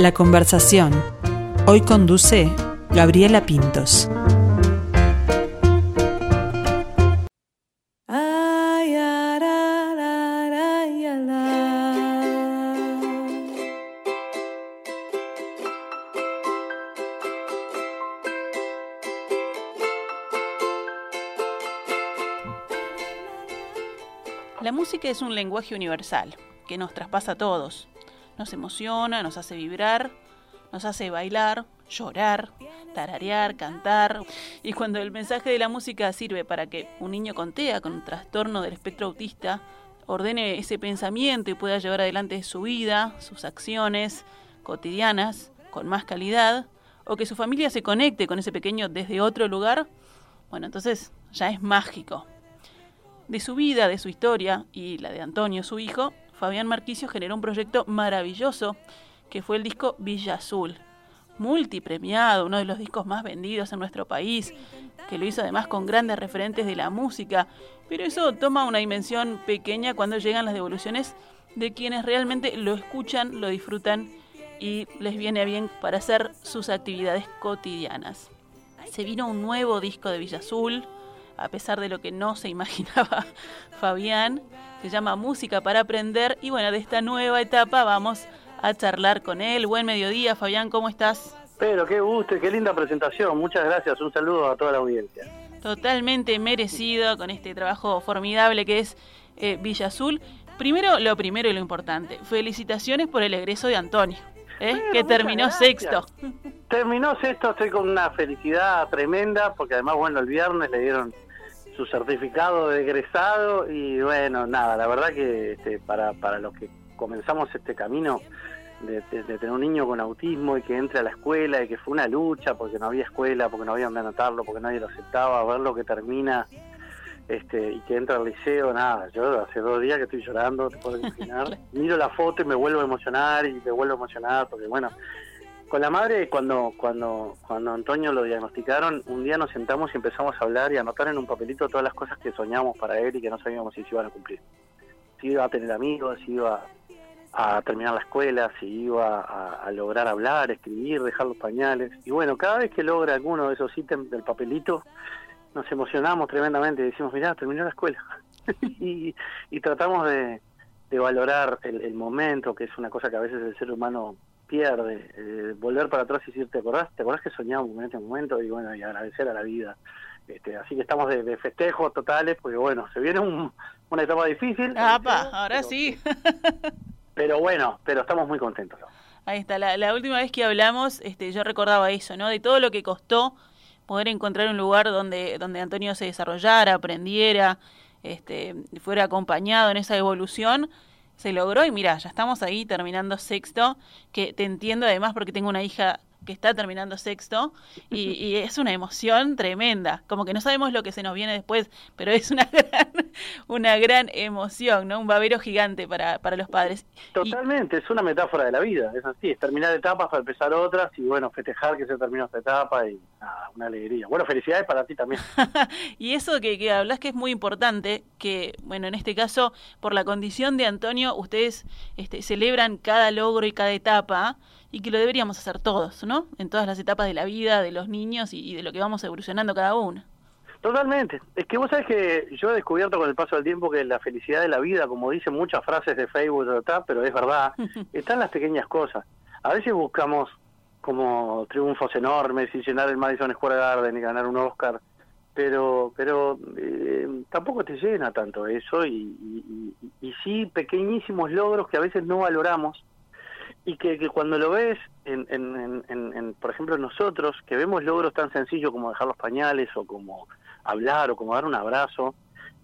La conversación. Hoy conduce Gabriela Pintos. La música es un lenguaje universal que nos traspasa a todos. Nos emociona, nos hace vibrar, nos hace bailar, llorar, tararear, cantar. Y cuando el mensaje de la música sirve para que un niño con TEA, con un trastorno del espectro autista, ordene ese pensamiento y pueda llevar adelante su vida, sus acciones cotidianas con más calidad, o que su familia se conecte con ese pequeño desde otro lugar, bueno, entonces ya es mágico. De su vida, de su historia y la de Antonio, su hijo, Fabián Marquicio generó un proyecto maravilloso que fue el disco Villa Azul, multipremiado, uno de los discos más vendidos en nuestro país, que lo hizo además con grandes referentes de la música, pero eso toma una dimensión pequeña cuando llegan las devoluciones de quienes realmente lo escuchan, lo disfrutan y les viene bien para hacer sus actividades cotidianas. Se vino un nuevo disco de Villa Azul, a pesar de lo que no se imaginaba Fabián. Se llama Música para Aprender y bueno, de esta nueva etapa vamos a charlar con él. Buen mediodía, Fabián, ¿cómo estás? Pero qué gusto y qué linda presentación. Muchas gracias. Un saludo a toda la audiencia. Totalmente merecido con este trabajo formidable que es eh, Villa Azul. Primero, lo primero y lo importante. Felicitaciones por el egreso de Antonio. ¿eh? que terminó sexto. Terminó sexto, estoy con una felicidad tremenda, porque además, bueno, el viernes le dieron su certificado de egresado y bueno, nada, la verdad que este, para, para los que comenzamos este camino de, tener un niño con autismo y que entre a la escuela y que fue una lucha porque no había escuela, porque no había donde anotarlo, porque nadie lo aceptaba, ver lo que termina este, y que entra al liceo, nada, yo hace dos días que estoy llorando, te puedo imaginar, miro la foto y me vuelvo a emocionar y me vuelvo a emocionar porque bueno, con la madre, cuando, cuando, cuando Antonio lo diagnosticaron, un día nos sentamos y empezamos a hablar y a anotar en un papelito todas las cosas que soñamos para él y que no sabíamos si se iban a cumplir. Si iba a tener amigos, si iba a terminar la escuela, si iba a, lograr hablar, escribir, dejar los pañales. Y bueno, cada vez que logra alguno de esos ítems del papelito, nos emocionamos tremendamente y decimos, mirá, terminó la escuela. y, tratamos de, valorar el, el momento, que es una cosa que a veces el ser humano pierde. Eh, volver para atrás y decir, ¿te acordás? ¿Te acordás que soñamos en este momento? Y bueno, y agradecer a la vida. Este, así que estamos de, festejos totales, porque bueno, se viene una etapa difícil. ahora sí. pero bueno, pero estamos muy contentos. Ahí está, la, última vez que hablamos, este, yo recordaba eso, ¿no? De todo lo que costó poder encontrar un lugar donde, donde Antonio se desarrollara, aprendiera, este, fuera acompañado en esa evolución se logró y mira, ya estamos ahí terminando sexto, que te entiendo además porque tengo una hija que está terminando sexto y, es una emoción tremenda, como que no sabemos lo que se nos viene después, pero es una gran, una gran emoción, ¿no? Un babero gigante para, para los padres. Totalmente, es una metáfora de la vida, es así, es terminar etapas para empezar otras y bueno, festejar que se terminó esta etapa y una alegría. Bueno, felicidades para ti también. y eso que, que hablas que es muy importante, que bueno, en este caso, por la condición de Antonio, ustedes este, celebran cada logro y cada etapa, y que lo deberíamos hacer todos, ¿no? En todas las etapas de la vida de los niños y, de lo que vamos evolucionando cada uno. Totalmente. Es que vos sabés que yo he descubierto con el paso del tiempo que la felicidad de la vida, como dicen muchas frases de Facebook, pero es verdad, están las pequeñas cosas. A veces buscamos como triunfos enormes y llenar el Madison Square Garden y ganar un Oscar, pero pero eh, tampoco te llena tanto eso y, y sí pequeñísimos logros que a veces no valoramos y que, cuando lo ves, en, en, en, por ejemplo, nosotros, que vemos logros tan sencillos como dejar los pañales o como hablar o como dar un abrazo,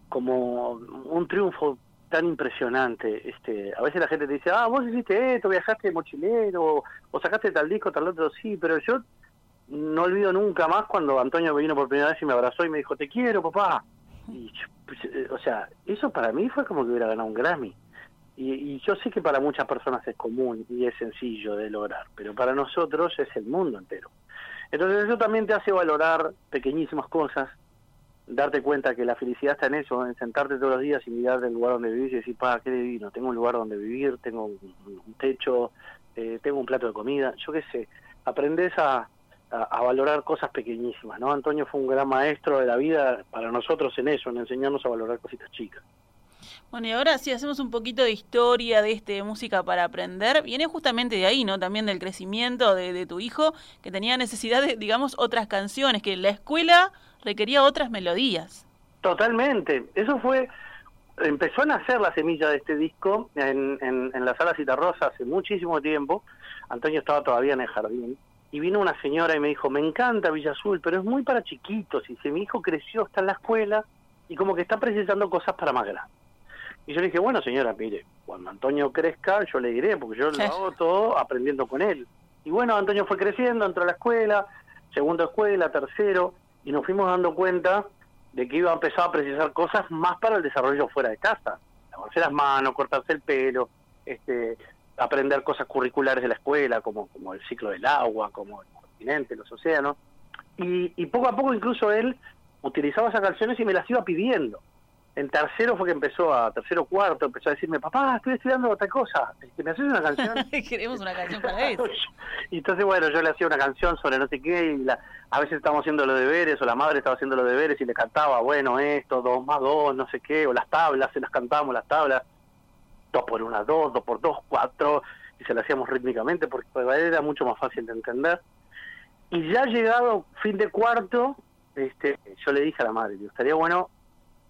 como un triunfo tan impresionante. Este, a veces la gente te dice, ah, vos hiciste esto, viajaste de mochilero, o sacaste tal disco, tal otro, sí, pero yo no olvido nunca más cuando Antonio vino por primera vez y me abrazó y me dijo, te quiero, papá. Y, pues, eh, o sea, eso para mí fue como que hubiera ganado un Grammy. Y, yo sé que para muchas personas es común y es sencillo de lograr, pero para nosotros es el mundo entero. Entonces eso también te hace valorar pequeñísimas cosas, darte cuenta que la felicidad está en eso, en sentarte todos los días y mirar el lugar donde vivís y decir, pa, qué divino, tengo un lugar donde vivir, tengo un, techo, eh, tengo un plato de comida, yo qué sé, aprendes a, valorar cosas pequeñísimas, ¿no? Antonio fue un gran maestro de la vida para nosotros en eso, en enseñarnos a valorar cositas chicas. Bueno, y ahora si hacemos un poquito de historia de este música para aprender, viene justamente de ahí, ¿no? También del crecimiento de, de tu hijo, que tenía necesidad de, digamos, otras canciones, que la escuela requería otras melodías. Totalmente, eso fue, empezó a nacer la semilla de este disco en, en, en la sala Citarrosa hace muchísimo tiempo, Antonio estaba todavía en el jardín, y vino una señora y me dijo, me encanta Villa Azul, pero es muy para chiquitos, y si mi hijo creció, está en la escuela, y como que está precisando cosas para más grandes. Y yo le dije, bueno señora, mire, cuando Antonio crezca, yo le diré, porque yo lo hago todo aprendiendo con él. Y bueno, Antonio fue creciendo, entró a la escuela, segundo escuela, tercero, y nos fuimos dando cuenta de que iba a empezar a precisar cosas más para el desarrollo fuera de casa. Lavarse las manos, cortarse el pelo, este, aprender cosas curriculares de la escuela, como, como el ciclo del agua, como el continente, los océanos. Y, y poco a poco incluso él utilizaba esas canciones y me las iba pidiendo en tercero fue que empezó a, tercero cuarto, empezó a decirme, papá, estoy estudiando otra cosa, que ¿me haces una canción? Queremos una canción para eso. y entonces, bueno, yo le hacía una canción sobre no sé qué, y la, a veces estábamos haciendo los deberes, o la madre estaba haciendo los deberes y le cantaba, bueno, esto, dos más dos, no sé qué, o las tablas, se las cantábamos las tablas, dos por una, dos, dos por dos, cuatro, y se las hacíamos rítmicamente porque era mucho más fácil de entender. Y ya llegado fin de cuarto, este, yo le dije a la madre, me gustaría bueno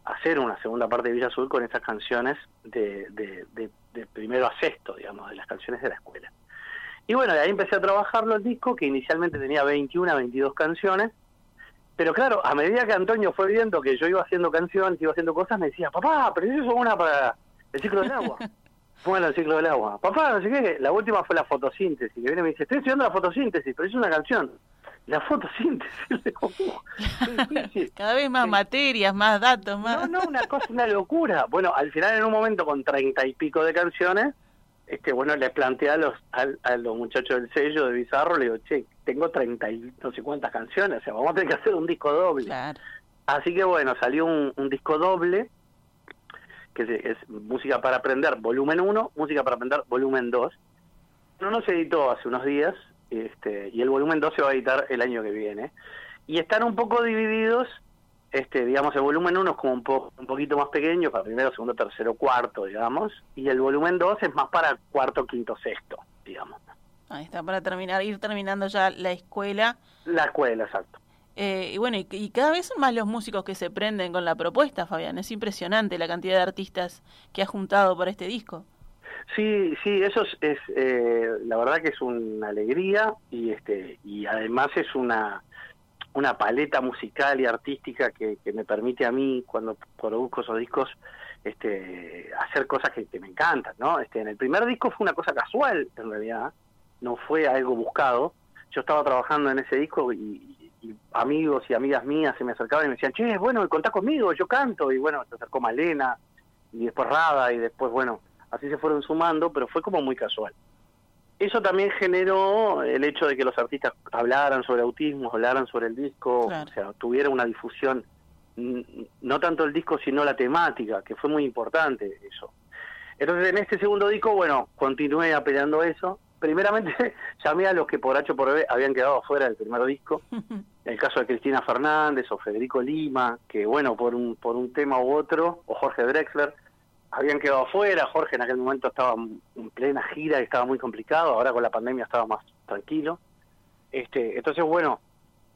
hacer una segunda parte de Villa Azul con estas canciones de, de, primero a sexto, digamos, de las canciones de la escuela. Y bueno, de ahí empecé a trabajarlo el disco, que inicialmente tenía 21, 22 canciones, pero claro, a medida que Antonio fue viendo que yo iba haciendo canciones, iba haciendo cosas, me decía, papá, pero eso es una para el ciclo del agua. bueno, el ciclo del agua. Papá, no sé qué, la última fue la fotosíntesis, que viene y me dice, estoy estudiando la fotosíntesis, pero es una canción la fotosíntesis. Cada vez más materias, más datos, más... No, no, una cosa, una locura. Bueno, al final en un momento con treinta y pico de canciones, este bueno, le planteé a los, a, los muchachos del sello de Bizarro, le digo, che, tengo treinta y no sé cuántas canciones, o sea, vamos a tener que hacer un disco doble. Así que bueno, salió un, disco doble, que es, Música para Aprender, volumen 1, Música para Aprender, volumen 2. No nos editó hace unos días, este, y el volumen 2 se va a editar el año que viene. Y están un poco divididos, este, digamos, el volumen 1 es como un, po un poquito más pequeño, para primero, segundo, tercero, cuarto, digamos, y el volumen 2 es más para cuarto, quinto, sexto, digamos. Ahí está, para terminar, ir terminando ya la escuela. La escuela, exacto. Eh, y bueno, y, cada vez son más los músicos que se prenden con la propuesta, Fabián. Es impresionante la cantidad de artistas que ha juntado para este disco. Sí, sí, eso es, eh, la verdad que es una alegría y este y además es una una paleta musical y artística que, me permite a mí cuando produzco esos discos este hacer cosas que, me encantan, ¿no? Este en el primer disco fue una cosa casual en realidad, no fue algo buscado. Yo estaba trabajando en ese disco y, amigos y amigas mías se me acercaban y me decían, che, bueno, contá conmigo, yo canto. Y bueno, se acercó Malena y después Rada y después, bueno, así se fueron sumando, pero fue como muy casual. Eso también generó el hecho de que los artistas hablaran sobre autismo, hablaran sobre el disco, o sea, tuviera una difusión, no tanto el disco, sino la temática, que fue muy importante eso. Entonces, en este segundo disco, bueno, continué apelando eso. Primeramente, llamé a los que por H por B habían quedado fuera del primer disco. el caso de Cristina Fernández o Federico Lima, que, bueno, por un, por un tema u otro, o Jorge Drexler, habían quedado afuera, Jorge en aquel momento estaba en plena gira y estaba muy complicado, ahora con la pandemia estaba más tranquilo. Este, entonces, bueno,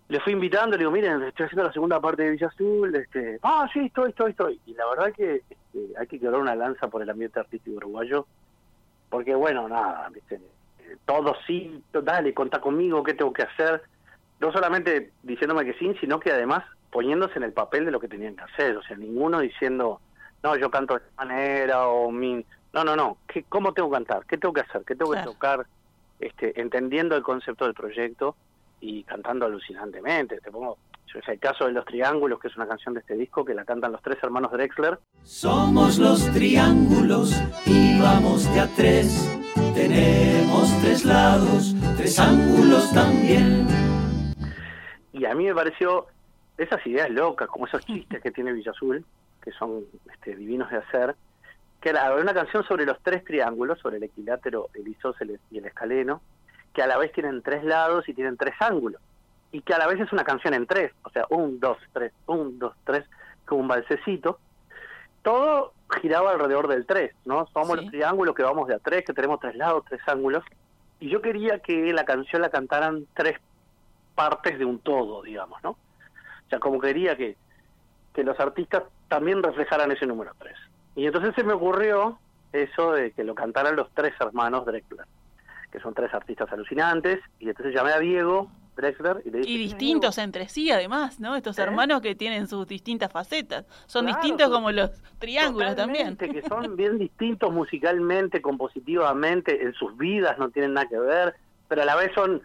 le fui invitando, le digo, miren, estoy haciendo la segunda parte de Villa Azul, este, ah, sí, estoy, estoy, estoy. Y la verdad que este, hay que quebrar una lanza por el ambiente artístico uruguayo, porque bueno, nada, ¿viste? todo sí, dale, contá conmigo, ¿qué tengo que hacer? No solamente diciéndome que sí, sino que además poniéndose en el papel de lo que tenían que hacer, o sea, ninguno diciendo no, yo canto de esta manera o mi... No, no, no, ¿Qué, ¿cómo tengo que cantar? ¿Qué tengo que hacer? ¿Qué tengo que tocar? Este, entendiendo el concepto del proyecto y cantando alucinantemente. Te pongo, es el caso de Los Triángulos, que es una canción de este disco que la cantan los tres hermanos Drexler. Somos los triángulos y vamos de a tres. Tenemos tres lados, tres ángulos también. Y a mí me pareció esas ideas locas, como esos chistes que tiene Villa Azul, que son este, divinos de hacer, que era una canción sobre los tres triángulos, sobre el equilátero, el isósceles y el escaleno, que a la vez tienen tres lados y tienen tres ángulos. Y que a la vez es una canción en tres, o sea, un, dos, tres, un, dos, tres, como un balsecito. Todo giraba alrededor del tres, ¿no? Somos los triángulos que vamos de a tres, que tenemos tres lados, tres ángulos. Y yo quería que la canción la cantaran tres partes de un todo, digamos, ¿no? O sea, como quería que, que los artistas también reflejaran ese número tres. Y entonces se me ocurrió eso de que lo cantaran los tres hermanos Drexler, que son tres artistas alucinantes, y entonces llamé a Diego Drexler y le dije... Y distintos entre sí además, ¿no? Estos ¿Eh? hermanos que tienen sus distintas facetas, son distintos como los triángulos también. Que son bien distintos musicalmente, compositivamente, en sus vidas no tienen nada que ver, pero a la vez son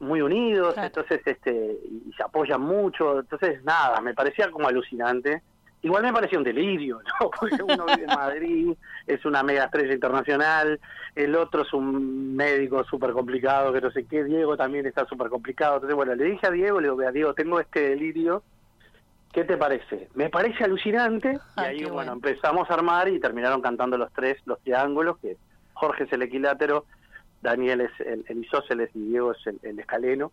muy unidos, entonces este y se apoyan mucho, entonces nada, me parecía como alucinante Igual me pareció un delirio, ¿no? Porque uno vive en Madrid, es una mega estrella internacional, el otro es un médico súper complicado, que no sé qué, Diego también está súper complicado. Entonces, bueno, le dije a Diego, le digo, vea, Diego, tengo este delirio, ¿qué te parece? Me parece alucinante, y ahí, bueno, empezamos a armar y terminaron cantando los tres, los triángulos, que Jorge es el equilátero, Daniel es el, el isósceles y Diego es el escaleno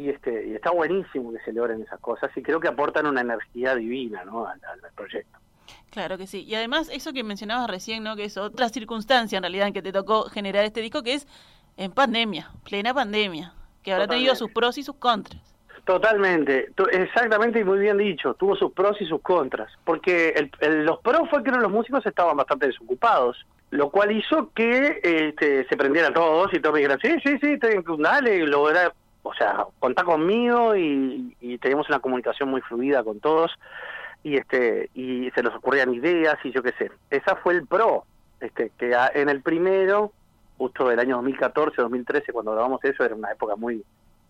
y este y está buenísimo que se logren esas cosas y creo que aportan una energía divina ¿no? al, proyecto. Claro que sí. Y además, eso que mencionabas recién, ¿no? Que es otra circunstancia en realidad en que te tocó generar este disco, que es en pandemia, plena pandemia, que habrá tenido sus pros y sus contras. Totalmente, exactamente y muy bien dicho, tuvo sus pros y sus contras, porque los pros fue que los músicos estaban bastante desocupados, lo cual hizo que este, se prendieran todos y todos me dijeran, sí, sí, sí, dale, lograr o sea, contá conmigo y, teníamos una comunicación muy fluida con todos y este y se nos ocurrían ideas y yo qué sé. Esa fue el pro, este que en el primero, justo del año 2014, 2013, cuando grabamos eso, era una época muy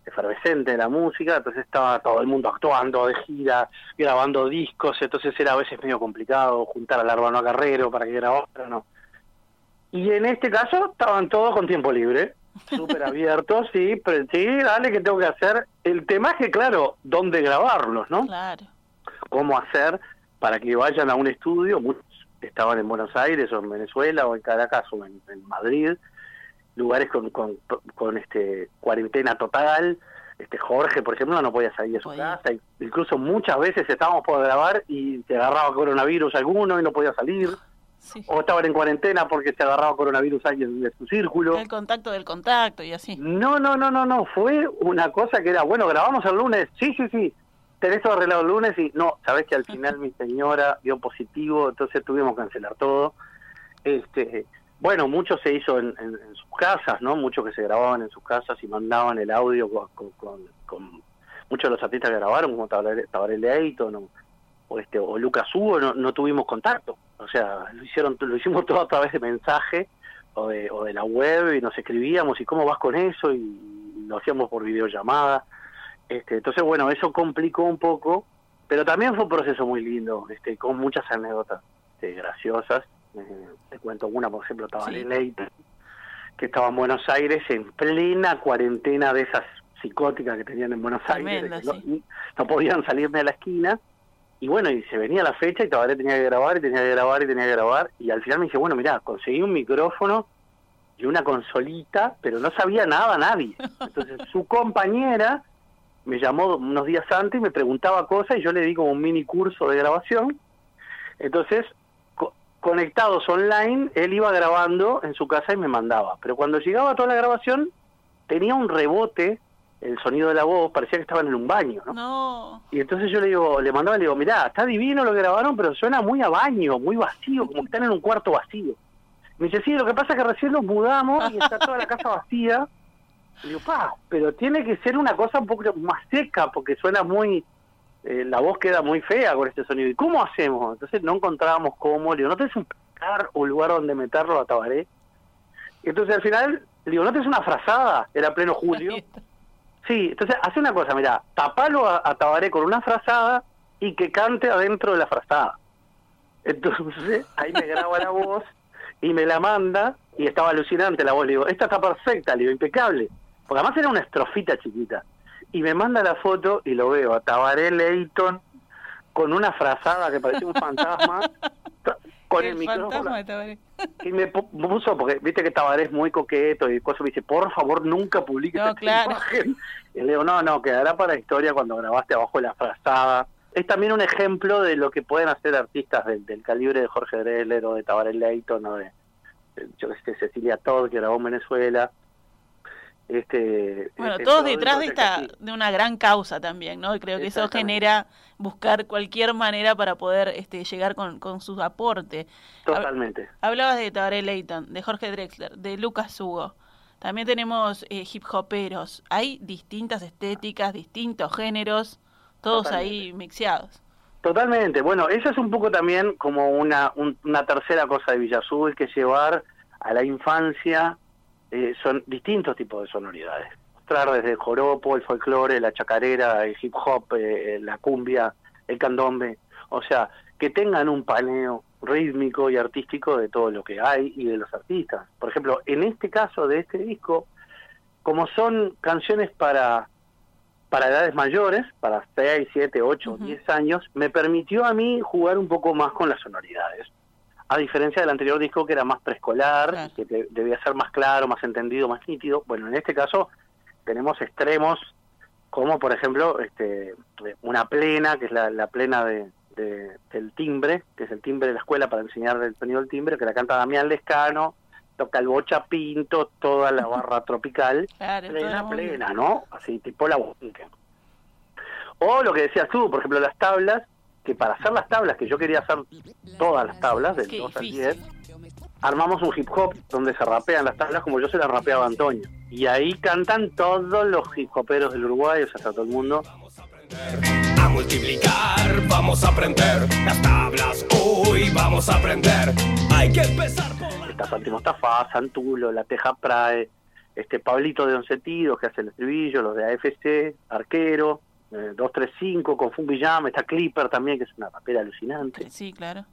efervescente de la música, entonces estaba todo el mundo actuando de gira, grabando discos, entonces era a veces medio complicado juntar al Arbano Carrero para que grabara, no. Y en este caso estaban todos con tiempo libre, súper abiertos, sí, pero sí, dale que tengo que hacer. El tema es que, claro, dónde grabarlos, ¿no? Claro. Cómo hacer para que vayan a un estudio, muchos estaban en Buenos Aires o en Venezuela o en Caracas o en, Madrid, lugares con, con, con, este cuarentena total. Este Jorge, por ejemplo, no podía salir de su casa. Incluso muchas veces estábamos por grabar y se agarraba coronavirus alguno y no podía salir. O estaban en cuarentena porque se agarraba coronavirus alguien de su círculo. El contacto del contacto y así. No, no, no, no, no. Fue una cosa que era, bueno, grabamos el lunes. Sí, sí, sí. Tenés todo arreglado el lunes y no, sabés que al final mi señora dio positivo, entonces tuvimos que cancelar todo. Este, bueno, mucho se hizo en, sus casas, ¿no? Mucho que se grababan en sus casas y mandaban el audio con, con, muchos de los artistas que grabaron, como Tabaré Ayton o, o, este, o Lucas Hugo, no, no tuvimos contacto o sea, lo hicieron, lo hicimos todo a través de mensaje o de, o de la web y nos escribíamos y cómo vas con eso y lo hacíamos por videollamada. Este, entonces, bueno, eso complicó un poco, pero también fue un proceso muy lindo, este, con muchas anécdotas este, graciosas. Eh, te cuento una, por ejemplo, estaba en Leite, que estaba en Buenos Aires en plena cuarentena de esas psicóticas que tenían en Buenos Aires, no, podían salirme a la esquina y bueno, y se venía la fecha y todavía tenía que grabar y tenía que grabar y tenía que grabar. Y al final me dice, bueno, mira, conseguí un micrófono y una consolita, pero no sabía nada nadie. Entonces su compañera me llamó unos días antes y me preguntaba cosas y yo le di como un mini curso de grabación. Entonces, conectados online, él iba grabando en su casa y me mandaba. Pero cuando llegaba toda la grabación, tenía un rebote el sonido de la voz parecía que estaban en un baño, ¿no? Y entonces yo le digo, le mandaba, le digo, mirá, está divino lo que grabaron, pero suena muy a baño, muy vacío, como que están en un cuarto vacío. Me dice, sí, lo que pasa es que recién nos mudamos y está toda la casa vacía. Y digo, pa, pero tiene que ser una cosa un poco más seca, porque suena muy, eh, la voz queda muy fea con este sonido. ¿Y cómo hacemos? Entonces no encontrábamos cómo, le digo, ¿no tenés un o lugar donde meterlo a Tabaré? Entonces al final, le digo, ¿no tenés una frazada? Era pleno julio. Sí, entonces hace una cosa, mira, tapalo a, Tabaré con una frazada y que cante adentro de la frazada. Entonces ahí me graba la voz y me la manda y estaba alucinante la voz. Le digo, esta está perfecta, le digo, impecable. Porque además era una estrofita chiquita. Y me manda la foto y lo veo a Tabaré Leighton con una frazada que parecía un fantasma. con el, el, micrófono. de Tabaré. Y me pu- puso, porque viste que Tabaré es muy coqueto y cosas, me dice, por favor, nunca publiques No, esta claro. imagen. Y le digo, no, no, quedará para la historia cuando grabaste abajo de la frazada. Es también un ejemplo de lo que pueden hacer artistas del, del calibre de Jorge Dreller o de Tabaré Leighton o de, de, yo qué sé, Cecilia Todd, que grabó en Venezuela. Este, Bueno, este, todos todo detrás de esta, de una gran causa también, ¿no? Y creo que eso genera buscar cualquier manera para poder este, llegar con, con su aporte. Totalmente. Hablabas de Tabaré Leighton, de Jorge Drexler, de Lucas Hugo. También tenemos eh, hip hoperos. Hay distintas estéticas, distintos géneros, todos ahí mixeados. Totalmente. Bueno, eso es un poco también como una, un- una tercera cosa de Villa Azul, que llevar a la infancia eh, son distintos tipos de sonoridades. Mostrar desde el joropo, el folclore, la chacarera, el hip hop, eh, la cumbia, el candombe. O sea, que tengan un paneo rítmico y artístico de todo lo que hay y de los artistas. Por ejemplo, en este caso de este disco, como son canciones para para edades mayores, para 6, 7, 8, Ujú. 10 años, me permitió a mí jugar un poco más con las sonoridades. A diferencia del anterior disco que era más preescolar, Claro. que de- debía ser más claro, más entendido, más nítido. Bueno, en este caso tenemos extremos como por ejemplo este, una plena, que es la, la plena de, de- del timbre, que es el timbre de la escuela para enseñar el sonido del timbre, que la canta Damián Lescano, toca el bocha pinto, toda la barra tropical Claro, plena, plena, ¿no? Así, tipo la Bunker. O lo que decías tú, por ejemplo, las tablas, que para hacer las tablas, que yo quería hacer todas las tablas, del Qué 2 al difícil. 10, armamos un hip hop donde se rapean las tablas como yo se las rapeaba a Antonio. Y ahí cantan todos los hip hoperos del Uruguay, o sea, está todo el mundo. A multiplicar, vamos a aprender las tablas. Hoy vamos a aprender. Hay que empezar por la Está Santi Mostafa, Santulo, La Teja Prae, este Pablito de Once Tiros que hace el estribillo, los de AFC, Arquero, eh, 235 con Fungi Jam, está Clipper también, que es una rapera alucinante. Sí, claro.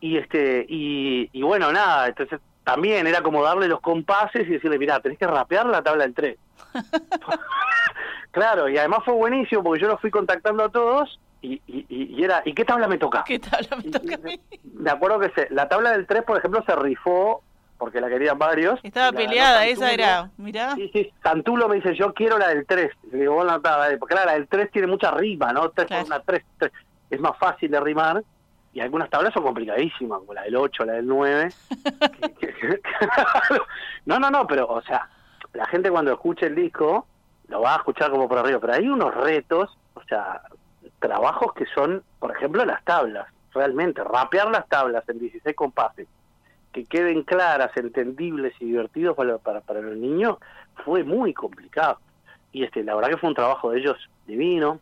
Y este y, y bueno, nada, entonces también era como darle los compases y decirle, mira, tenés que rapear la tabla del 3. claro, y además fue buenísimo porque yo los fui contactando a todos y, y, y- era, ¿y qué tabla me toca? ¿Qué tal me toca a y- mí? Me acuerdo que se, la tabla del 3, por ejemplo, se rifó porque la querían varios. Estaba la peleada, esa era, mirá. Sí, sí, Santulo me dice, yo quiero la del 3. Le digo, bueno, está, dale, porque claro, la del 3 tiene mucha rima, ¿no? 3 Claro. una 3, es más fácil de rimar. Y algunas tablas son complicadísimas, como la del 8, la del 9. que- que- que- no, no, no, pero, o sea, la gente cuando escuche el disco lo va a escuchar como por arriba, pero hay unos retos, o sea, trabajos que son, por ejemplo, las tablas, realmente, rapear las tablas en 16 compases, que queden claras, entendibles y divertidos para, para, para los niños, fue muy complicado. Y este, la verdad que fue un trabajo de ellos divino.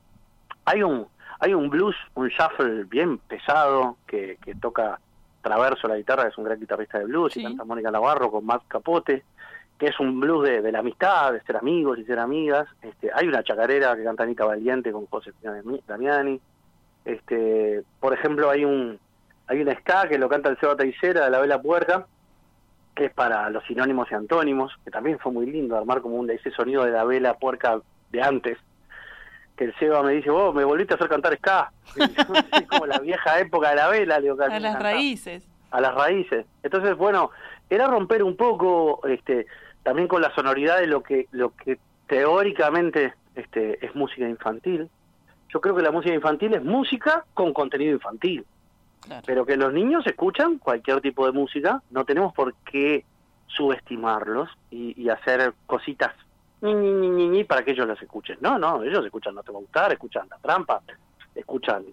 Hay un, hay un blues, un shuffle bien pesado que, que toca Traverso la guitarra, que es un gran guitarrista de blues, Sí. y canta Mónica Navarro con Matt Capote, que es un blues de, de la amistad, de ser amigos y ser amigas. Este, hay una chacarera que canta Anita Valiente con José Damiani. Este, por ejemplo, hay un hay una ska que lo canta el Seba Taicera de la Vela Puerca, que es para los sinónimos y antónimos, que también fue muy lindo armar como un ese sonido de la Vela Puerca de antes. Que el Seba me dice, vos me volviste a hacer cantar ska. "Sí, como la vieja época de la Vela, digo, A las raíces. a las raíces. Entonces, bueno, era romper un poco este también con la sonoridad de lo que lo que teóricamente este es música infantil. Yo creo que la música infantil es música con contenido infantil, Pero que los niños escuchan cualquier tipo de música, no tenemos por qué subestimarlos y, y hacer cositas ñi, ñi, ñi, ñi para que ellos las escuchen. No, no, ellos escuchan No Te Va a Gustar, escuchan La Trampa, escuchan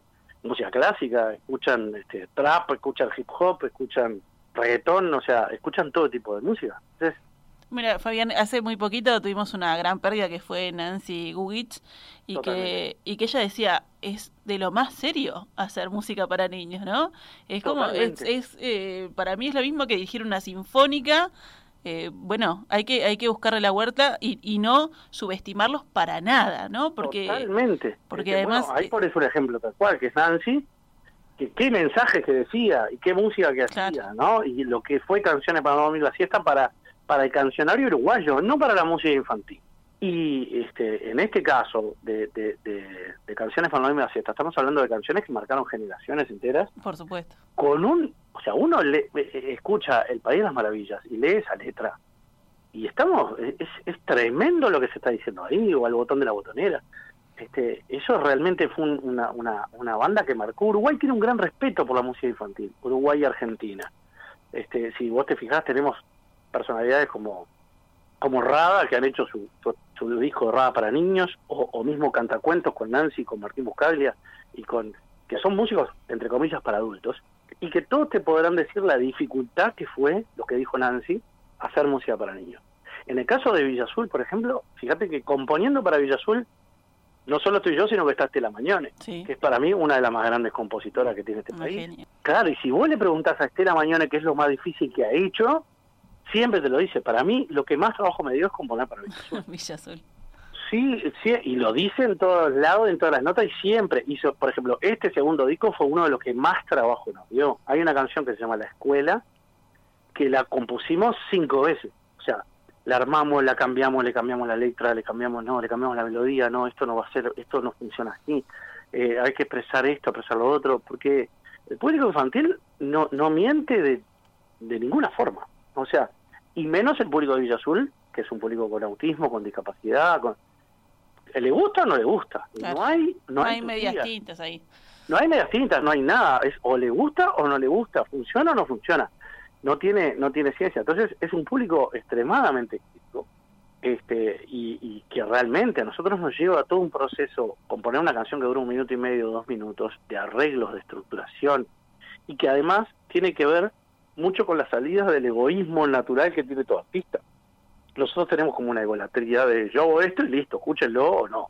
música clásica, escuchan este, trap, escuchan hip hop, escuchan reggaetón, o sea, escuchan todo tipo de música. Entonces, Mira, Fabián, hace muy poquito tuvimos una gran pérdida que fue Nancy Gugich y que, y que ella decía, es de lo más serio hacer música para niños, ¿no? Es como, es, es, eh, para mí es lo mismo que dirigir una sinfónica. eh, bueno, hay que, hay que buscarle la huerta y, y no subestimarlos para nada, ¿no? Porque totalmente. porque Este, bueno, además, ahí eh, por eso un ejemplo tal cual, que es Nancy, que qué mensajes que decía y qué música que Claro. hacía, ¿no? Y lo que fue Canciones para no dormir la siesta para, para el cancionario uruguayo, no para la música infantil. Y este, en este caso de, de, de, canciones para la siesta, estamos hablando de canciones que marcaron generaciones enteras. Por supuesto. Con un, o sea, uno le, eh, escucha El País de las Maravillas y lee esa letra y estamos, es, es tremendo lo que se está diciendo ahí, o al botón de la botonera. Este, eso realmente fue una, una, una banda que marcó. Uruguay tiene un gran respeto por la música infantil, Uruguay y Argentina. Este, si vos te fijás, tenemos personalidades como, como Rada, que han hecho su, su, disco de Rada para niños, o, o, mismo Cantacuentos con Nancy, con Martín Buscaglia, y con que son músicos, entre comillas, para adultos, y que todos te podrán decir la dificultad que fue, lo que dijo Nancy, hacer música para niños. En el caso de Villa Azul, por ejemplo, fíjate que componiendo para Villa Azul, no solo estoy yo, sino que está Estela Mañone, que es para mí una de las más grandes compositoras que tiene este país. Claro, y si vos le preguntás a Estela Mañone qué es lo más difícil que ha hecho, siempre te lo dice. Para mí, lo que más trabajo me dio es componer para Villa Azul. Villa Azul. Sí, sí, y lo dice en todos lados, en todas las notas, y siempre hizo, por ejemplo, este segundo disco fue uno de los que más trabajo nos dio. Hay una canción que se llama La Escuela, que la compusimos cinco veces. O sea, la armamos, la cambiamos, le cambiamos la letra, le cambiamos, no, le cambiamos la melodía, no, esto no va a ser, esto no funciona así, eh, hay que expresar esto, expresar lo otro, porque el público infantil no, no miente de, de ninguna forma, o sea, y menos el público de Villa Azul, que es un público con autismo, con discapacidad, con... ¿Le gusta o no le gusta? No hay, no, hay, medias tintas ahí. No hay medias tintas, no hay nada. Es o le gusta o no le gusta, funciona o no funciona no tiene no tiene ciencia entonces es un público extremadamente crítico este y, que realmente a nosotros nos lleva todo un proceso componer una canción que dura un minuto y medio dos minutos de arreglos de estructuración y que además tiene que ver mucho con las salidas del egoísmo natural que tiene todo artista nosotros tenemos como una egolatría de yo hago esto y listo escúchenlo o no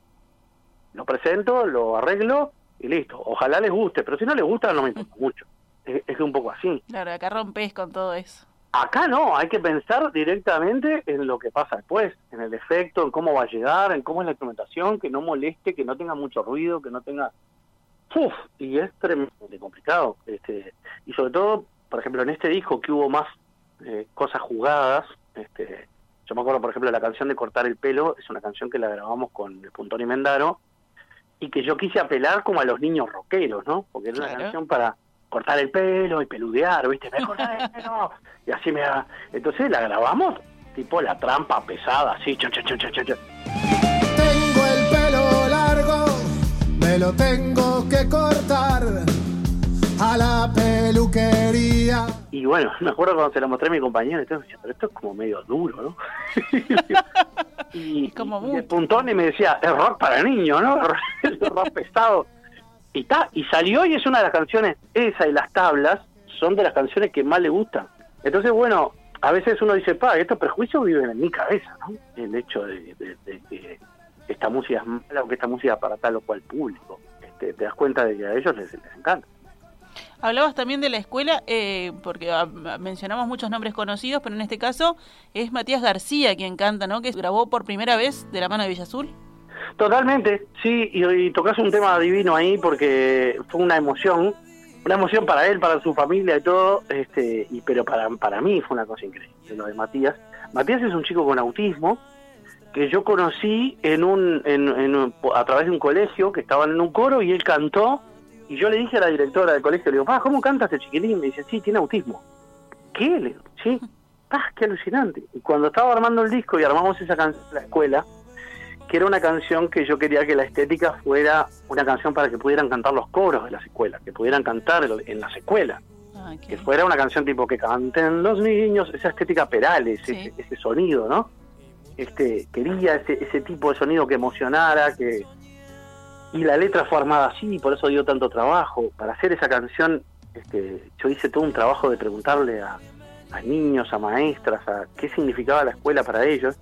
lo presento lo arreglo y listo ojalá les guste pero si no les gusta no me importa mucho es, un poco así. Claro, acá rompes con todo eso. Acá no, hay que pensar directamente en lo que pasa después, en el efecto, en cómo va a llegar, en cómo es la instrumentación, que no moleste, que no tenga mucho ruido, que no tenga... Uf, y es tremendamente complicado. Este, y sobre todo, por ejemplo, en este disco que hubo más eh, cosas jugadas, este, yo me acuerdo, por ejemplo, la canción de Cortar el Pelo, es una canción que la grabamos con el Puntón y Mendaro, y que yo quise apelar como a los niños rockeros, ¿no? Porque era una canción para cortar el pelo y peludear, ¿viste? Me cortar el pelo. Y así me da. Entonces la grabamos, tipo la trampa pesada, así, cha, cha, cha. Tengo el pelo largo, me lo tengo que cortar a la peluquería. Y bueno, me acuerdo cuando se lo mostré a mi compañero, y decía, pero esto es como medio duro, ¿no? y, como y, el puntón y me decía, es rock para niños, ¿no? es rock pesado y y salió y es una de las canciones, esa y las tablas son de las canciones que más le gustan. Entonces, bueno, a veces uno dice, pa, estos prejuicios viven en mi cabeza, ¿no? El hecho de, que esta música es mala o que esta música es para tal o cual público. Este, te das cuenta de que a ellos les, encanta. Hablabas también de la escuela, eh, porque ah, mencionamos muchos nombres conocidos, pero en este caso es Matías García quien canta, ¿no? Que grabó por primera vez de la mano de Villa Azul. Totalmente, sí, y, y tocas un tema divino ahí porque fue una emoción, una emoción para él, para su familia y todo, este, y pero para, para mí fue una cosa increíble, lo de Matías. Matías es un chico con autismo que yo conocí en un, en, a través de un colegio que estaban en un coro y él cantó y yo le dije a la directora del colegio, le digo, ah, ¿cómo canta este chiquilín? Me dice, sí, tiene autismo. ¿Qué? Le digo, sí, ah, qué alucinante. Y cuando estaba armando el disco y armamos esa canción en la escuela, que era una canción que yo quería que la estética fuera una canción para que pudieran cantar los coros de las escuelas, que pudieran cantar en las escuelas. Ah, que fuera una canción tipo que canten los niños, esa estética Perales, ese, sonido, ¿no? Este, quería ese, ese tipo de sonido que emocionara, que y la letra fue armada así, por eso dio tanto trabajo. Para hacer esa canción, este, yo hice todo un trabajo de preguntarle a, niños, a maestras, a qué significaba la escuela para ellos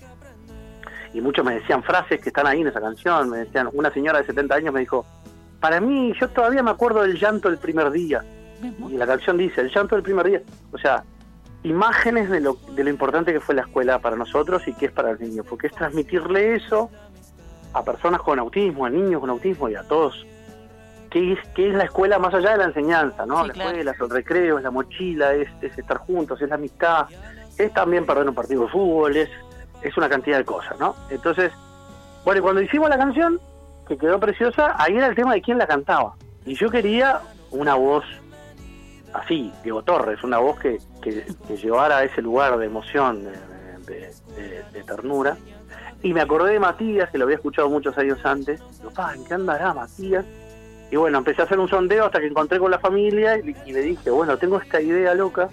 y muchos me decían frases que están ahí en esa canción, me decían, una señora de 70 años me dijo, para mí, yo todavía me acuerdo del llanto del primer día. Y la canción dice, el llanto del primer día. O sea, imágenes de lo, lo importante que fue la escuela para nosotros y que es para el niño, porque es transmitirle eso a personas con autismo, a niños con autismo y a todos. ¿Qué es, qué es la escuela más allá de la enseñanza? ¿no? la escuela es el recreo, es la mochila, es, es estar juntos, es la amistad, es también perder un partido de fútbol, es es una cantidad de cosas, ¿no? Entonces, Bueno, y cuando hicimos la canción, que quedó preciosa, ahí era el tema de quién la cantaba. Y yo quería una voz así, Diego Torres, una voz que, que, que llevara a ese lugar de emoción, de, de- de- de ternura. Y me acordé de Matías, que lo había escuchado muchos años antes. Digo, "Pa, ¿en qué andará Matías? Y bueno, empecé a hacer un sondeo hasta que encontré con la familia y, y le dije, bueno, tengo esta idea loca,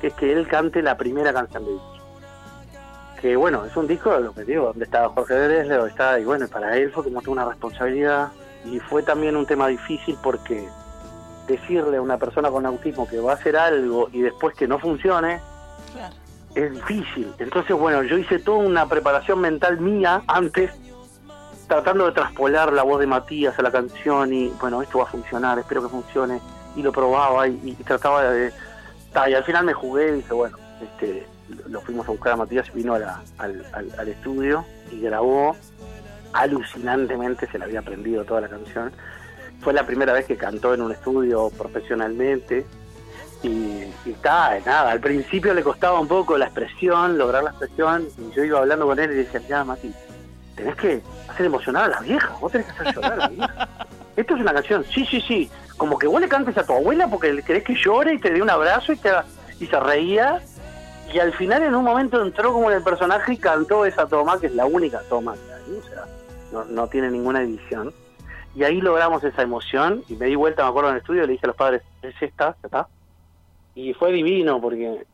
que es que él cante la primera canción de disco. Que bueno, es un disco, lo que digo, donde estaba Jorge Dresler, donde estaba, y bueno, para él fue como una responsabilidad. Y fue también un tema difícil porque decirle a una persona con autismo que va a hacer algo y después que no funcione. Es difícil. Entonces, bueno, yo hice toda una preparación mental mía antes, tratando de traspolar la voz de Matías a la canción y, bueno, esto va a funcionar, espero que funcione. Y lo probaba y, trataba de... y al final me jugué y dije, bueno, este, lo fuimos a buscar a Matías y vino a la- al, al- al estudio y grabó alucinantemente, se le había aprendido toda la canción. Fue la primera vez que cantó en un estudio profesionalmente y, y está, nada, al principio le costaba un poco la expresión, lograr la expresión, y yo iba hablando con él y decía, ya Mati, tenés que hacer emocionar a la vieja, vos tenés que hacer llorar a la vieja. Esto es una canción, sí, sí, sí, como que vos le cantes a tu abuela porque le querés que llore y te dé un abrazo y, te, y se reía, y al final en un momento entró como en el personaje y cantó esa toma, que es la única toma que hay, o sea, no, no tiene ninguna edición. Y ahí logramos esa emoción y me di vuelta, me acuerdo en el estudio, le dije a los padres, es esta, está y fue divino porque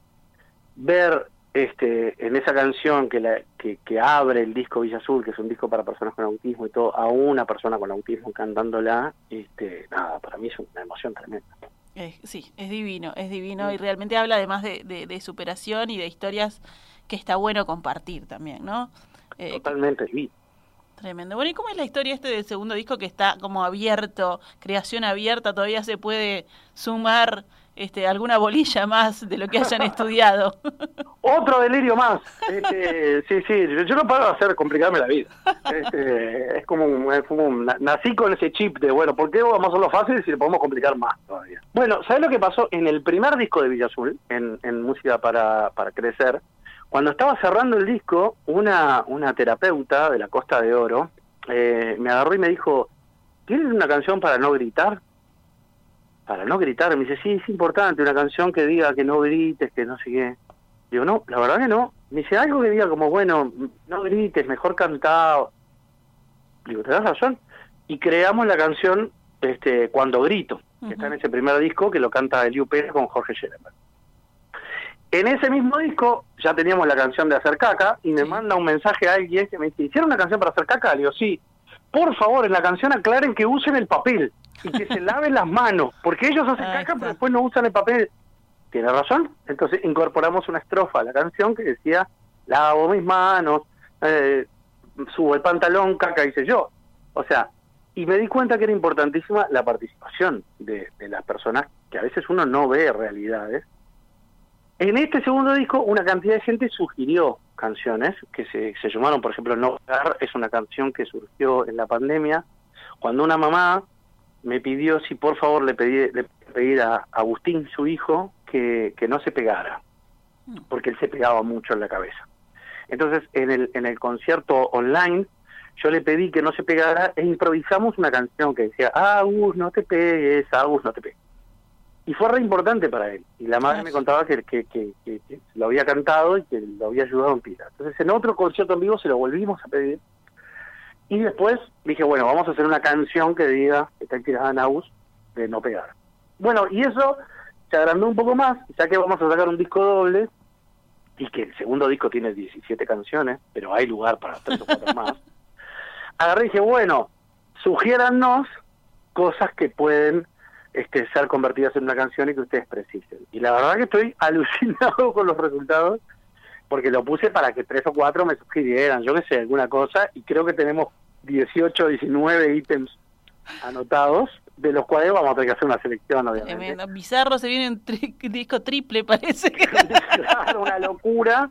ver este en esa canción que, la, que, que abre el disco Villa Azul, que es un disco para personas con autismo y todo, a una persona con autismo cantándola, este, nada, para mí es una emoción tremenda. Sí, es divino, es divino y realmente habla además de, de- de superación y de historias que está bueno compartir también, ¿no? Eh, Totalmente divino. Tremendo. Bueno, ¿y cómo es la historia este del segundo disco que está como abierto, creación abierta? ¿Todavía se puede sumar este, alguna bolilla más de lo que hayan estudiado? Otro delirio más. Este, sí, sí, yo, no paro de hacer complicarme la vida. Este, es como, un- nací con ese chip de, bueno, ¿por qué vamos a hacerlo fácil si le podemos complicar más todavía? Bueno, ¿sabes lo que pasó en el primer disco de Villa Azul, en, en Música para, para Crecer? Cuando estaba cerrando el disco, una, una terapeuta de la Costa de Oro eh, me agarró y me dijo, ¿tienes una canción para no gritar? Para no gritar, me dice, sí, es importante, una canción que diga que no grites, que no sé qué. Digo, no, la verdad que no. Me dice algo que diga como, bueno, no grites, mejor cantado. Digo, te das razón. Y creamos la canción este, Cuando Grito, que está en ese primer disco que lo canta Eliu Pérez con Jorge Scherenberg. En ese mismo disco ya teníamos la canción de Hacer Caca y me Sí. manda un mensaje a alguien que me dice, ¿hicieron una canción para hacer caca? Le digo, sí. Por favor, en la canción aclaren que usen el papel y que se laven las manos, porque ellos hacen Ahí caca pero después no usan el papel. Tiene razón. Entonces incorporamos una estrofa a la canción que decía, lavo mis manos, eh, subo el pantalón, caca hice yo. O sea, y me di cuenta que era importantísima la participación de, de las personas, que a veces uno no ve realidades. En este segundo disco, una cantidad de gente sugirió canciones que se, se llamaron, por ejemplo, No es una canción que surgió en la pandemia, cuando una mamá me pidió si por favor le pedí, le pedí a Agustín, su hijo, que, que no se pegara, porque él se pegaba mucho en la cabeza. Entonces, en el, en el concierto online, yo le pedí que no se pegara e improvisamos una canción que decía, Agus, no te pegues, Agus, no te pegues. Y fue re importante para él. Y la madre me contaba que, que, que, que- que lo había cantado y que lo había ayudado en pila. Entonces, en otro concierto en vivo se lo volvimos a pedir. Y después dije, bueno, vamos a hacer una canción que diga, que está inspirada en Agus, de no pegar. Bueno, y eso se agrandó un poco más, ya que vamos a sacar un disco doble, y que el segundo disco tiene 17 canciones, pero hay lugar para tres o cuatro más. Agarré y dije, bueno, sugiérannos cosas que pueden este, ser convertidas en una canción y que ustedes precisen. Y la verdad que estoy alucinado con los resultados, porque lo puse para que tres o cuatro me sugirieran, yo qué sé, alguna cosa, y creo que tenemos 18, 19 ítems anotados, de los cuales vamos a tener que hacer una selección, obviamente. Tremendo. Bizarro se viene un tri- disco triple, parece. claro, una locura.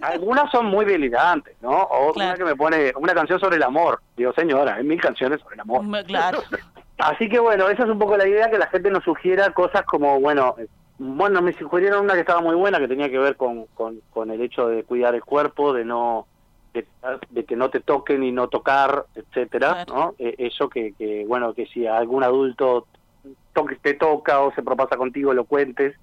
Algunas son muy delirantes, ¿no? O Claro. una que me pone una canción sobre el amor. Digo, señora, hay mil canciones sobre el amor. Claro. Así que bueno, esa es un poco la idea, que la gente nos sugiera cosas como, bueno, bueno, me sugirieron una que estaba muy buena, que tenía que ver con, con, con el hecho de cuidar el cuerpo, de no de, que no te toquen y no tocar, etcétera. ¿no? Eh, eso que, que, bueno, que si algún adulto toque, te toca o se propasa contigo, lo cuentes,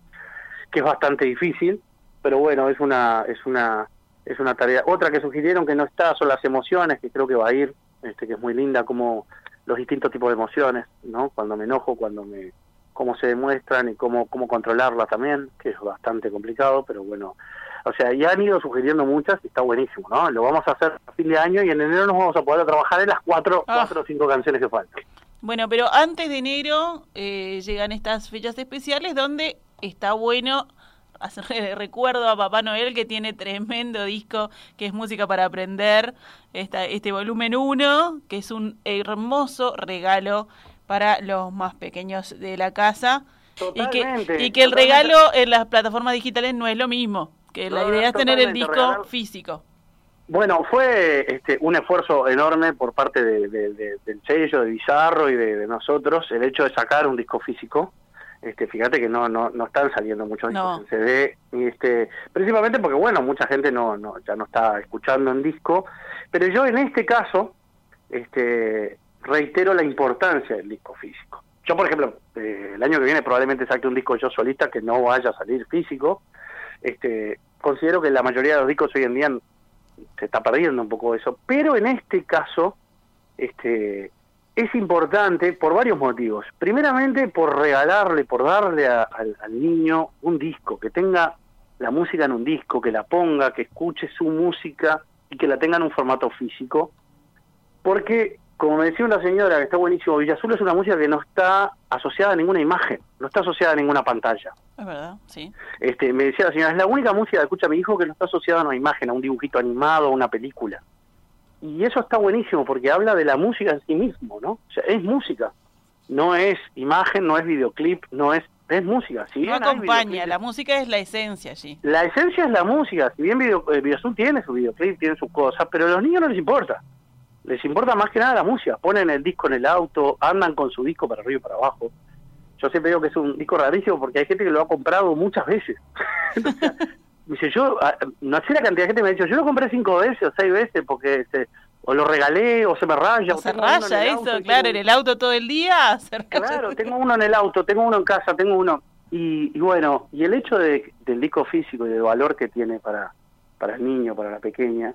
que es bastante difícil, pero bueno, es una, es una, es una tarea. Otra que sugirieron que no está son las emociones, que creo que va a ir, este, que es muy linda, como los distintos tipos de emociones, ¿no? Cuando me enojo, cuando me, cómo se demuestran y cómo, cómo controlarlas también, que es bastante complicado, pero bueno, o sea, ya han ido sugiriendo muchas y está buenísimo, ¿no? Lo vamos a hacer a fin de año y en enero nos vamos a poder trabajar en las cuatro, Ah. cuatro o cinco canciones que faltan. Bueno, pero antes de enero eh, llegan estas fechas especiales donde está bueno hacerle recuerdo a Papá Noel que tiene tremendo disco que es música para aprender, esta, este volumen 1, que es un hermoso regalo para los más pequeños de la casa. Y que, Totalmente, y que el totalmente. regalo en las plataformas digitales no es lo mismo, que la No, idea es tener el totalmente, disco regalar- físico. Bueno, fue este, un esfuerzo enorme por parte de- de- de- del sello, de Bizarro y de, nosotros, el hecho de sacar un disco físico. Este, fíjate que no, no, no están saliendo muchos discos No. en CD, y este, principalmente porque, bueno, mucha gente no, no, ya no está escuchando en disco, pero yo en este caso este, reitero la importancia del disco físico. Yo, por ejemplo, eh, el año que viene probablemente saque un disco yo solista que no vaya a salir físico. Este, considero que la mayoría de los discos hoy en día se está perdiendo un poco eso, pero en este caso este, es importante por varios motivos. Primeramente por regalarle, por darle al, al niño un disco, que tenga la música en un disco, que la ponga, que escuche su música y que la tenga en un formato físico, porque como me decía una señora que está buenísimo, Villa Azul es una música que no está asociada a ninguna imagen, no está asociada a ninguna pantalla. Es verdad, sí. Este, me decía la señora, es la única música que escucha mi hijo que no está asociada a una imagen, a un dibujito animado, a una película. Y eso está buenísimo porque habla de la música en sí mismo, ¿no? O sea, es música. No es imagen, no es videoclip, no es es música. Si No bien acompaña, la música es la esencia allí. la esencia es la música. Si bien Video, eh, tiene su videoclip, tiene sus cosas, pero a los niños no les importa. Les importa más que nada la música. Ponen el disco en el auto, andan con su disco para arriba y para abajo. Yo siempre digo que es un disco rarísimo porque hay gente que lo ha comprado muchas veces. Entonces, dice, yo, no sé la cantidad de gente que me ha dicho, yo lo compré cinco veces o seis veces porque este, o lo regalé o se me raya. o Se raya eso, auto claro, tengo- en el auto todo el día. se. Claro, tengo uno en el auto, tengo uno en casa, tengo uno. Y, y bueno, y el hecho de, del disco físico y del valor que tiene para, para el niño, para la pequeña,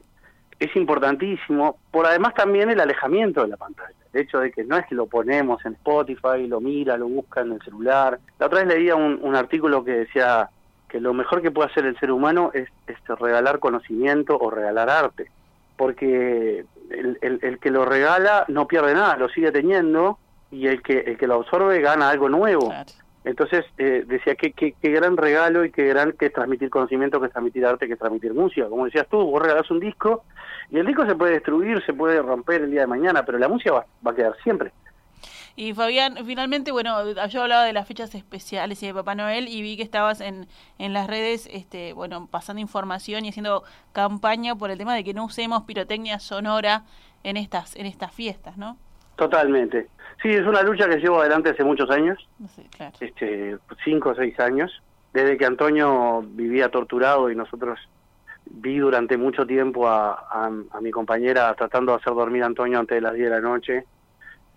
es importantísimo, por además también el alejamiento de la pantalla. El hecho de que no es que lo ponemos en Spotify, lo mira, lo busca en el celular. La otra vez leía un, un artículo que decía que lo mejor que puede hacer el ser humano es, es regalar conocimiento o regalar arte. Porque el, el- el que lo regala no pierde nada, lo sigue teniendo y el que, el que lo absorbe gana algo nuevo. Entonces eh, decía que qué gran regalo y qué gran que es transmitir conocimiento, que es transmitir arte, que es transmitir música. Como decías tú, vos regalás un disco y el disco se puede destruir, se puede romper el día de mañana, pero la música va, va a quedar siempre. Y Fabián, finalmente, bueno, yo hablaba de las fechas especiales y de Papá Noel y vi que estabas en, en las redes, este, bueno, pasando información y haciendo campaña por el tema de que no usemos pirotecnia sonora en estas, en estas fiestas, ¿no? Totalmente. Sí, es una lucha que llevo adelante hace muchos años, sé, claro. este, cinco o seis años, desde que Antonio vivía torturado y nosotros vi durante mucho tiempo a, a, a mi compañera tratando de hacer dormir a Antonio antes de las 10 de la noche.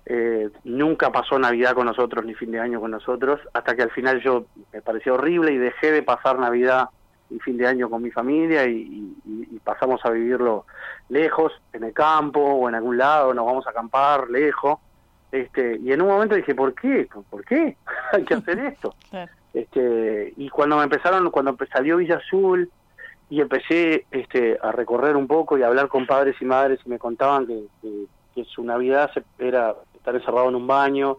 Eh, nunca pasó Navidad con nosotros ni fin de año con nosotros, hasta que al final yo me pareció horrible y dejé de pasar Navidad y fin de año con mi familia y, y- y pasamos a vivirlo lejos, en el campo o en algún lado, nos vamos a acampar lejos. Este, y en un momento dije, ¿por qué? ¿Por qué? Hay que hacer esto. Este, y cuando me empezaron, cuando salió Villa Azul y empecé este, a recorrer un poco y a hablar con padres y madres y me contaban que, que- que su Navidad era estar encerrado en un baño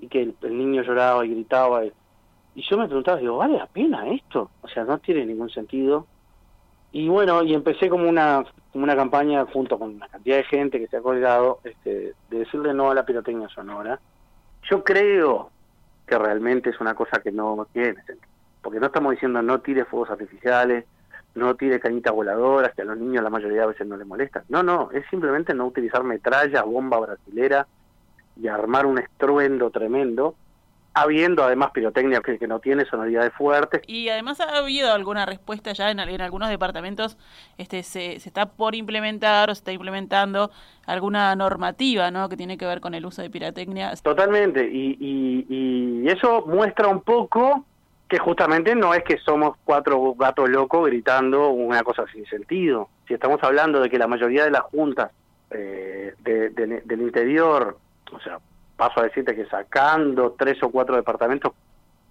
y que el, el niño lloraba y gritaba. Y, y yo me preguntaba, digo, ¿vale la pena esto? O sea, no tiene ningún sentido. Y bueno, y empecé como una, como una campaña junto con una cantidad de gente que se ha colgado este, de decirle no a la pirotecnia sonora. Yo creo que realmente es una cosa que no tiene sentido. Porque no estamos diciendo no tire fuegos artificiales, no tire cañitas voladoras, que a los niños la mayoría de veces no les molestan. No, no, es simplemente no utilizar metralla, bomba brasilera y armar un estruendo tremendo habiendo además pirotecnia que, que no tiene sonoridades fuertes. Y además ha habido alguna respuesta ya en, en algunos departamentos, este se, se, está por implementar o se está implementando alguna normativa ¿no? que tiene que ver con el uso de pirotecnia. Totalmente, y, y, y eso muestra un poco que justamente no es que somos cuatro gatos locos gritando una cosa sin sentido. Si estamos hablando de que la mayoría de las juntas eh, de, de, del interior, o sea, paso a decirte que sacando tres o cuatro departamentos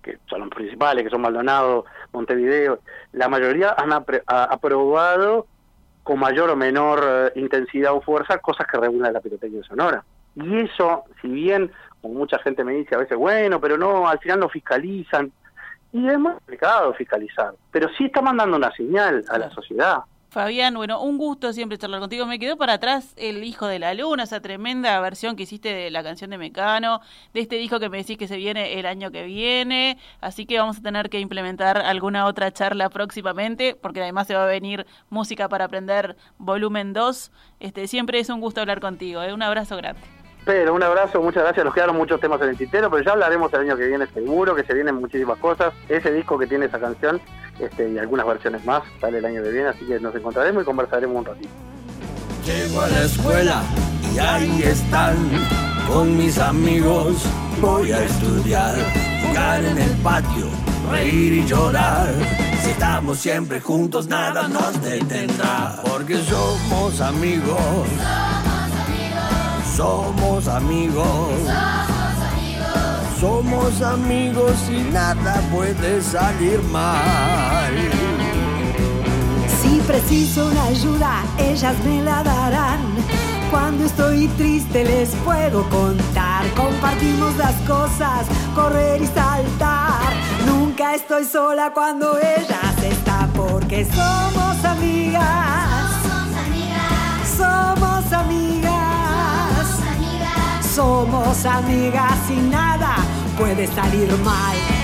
que son los principales, que son Maldonado, Montevideo, la mayoría han aprobado con mayor o menor eh, intensidad o fuerza cosas que regulan la pirotecnia sonora. Y eso, si bien, como mucha gente me dice a veces, bueno, pero no, al final no fiscalizan, y es muy complicado fiscalizar, pero sí está mandando una señal a la sociedad. Fabián, bueno, un gusto siempre charlar contigo. Me quedó para atrás El Hijo de la Luna, esa tremenda versión que hiciste de la canción de Mecano, de este disco que me decís que se viene el año que viene, así que vamos a tener que implementar alguna otra charla próximamente, porque además se va a venir música para aprender volumen 2. Este, siempre es un gusto hablar contigo, ¿eh? un abrazo grande. Pero un abrazo, muchas gracias. Nos quedaron muchos temas en el tintero, pero ya hablaremos el año que viene seguro, que se vienen muchísimas cosas. Ese disco que tiene esa canción este, y algunas versiones más sale el año que viene, así que nos encontraremos y conversaremos un ratito. Llego a la escuela y ahí están con mis amigos. Voy a estudiar, jugar en el patio, reír y llorar. Si estamos siempre juntos, nada nos detendrá, porque somos amigos. Somos amigos. Somos amigos y nada puede salir mal. Si preciso una ayuda, ellas me la darán. Cuando estoy triste les puedo contar. Compartimos las cosas, correr y saltar. Nunca estoy sola cuando ellas están porque somos amigas. Somos amigas y nada puede salir mal.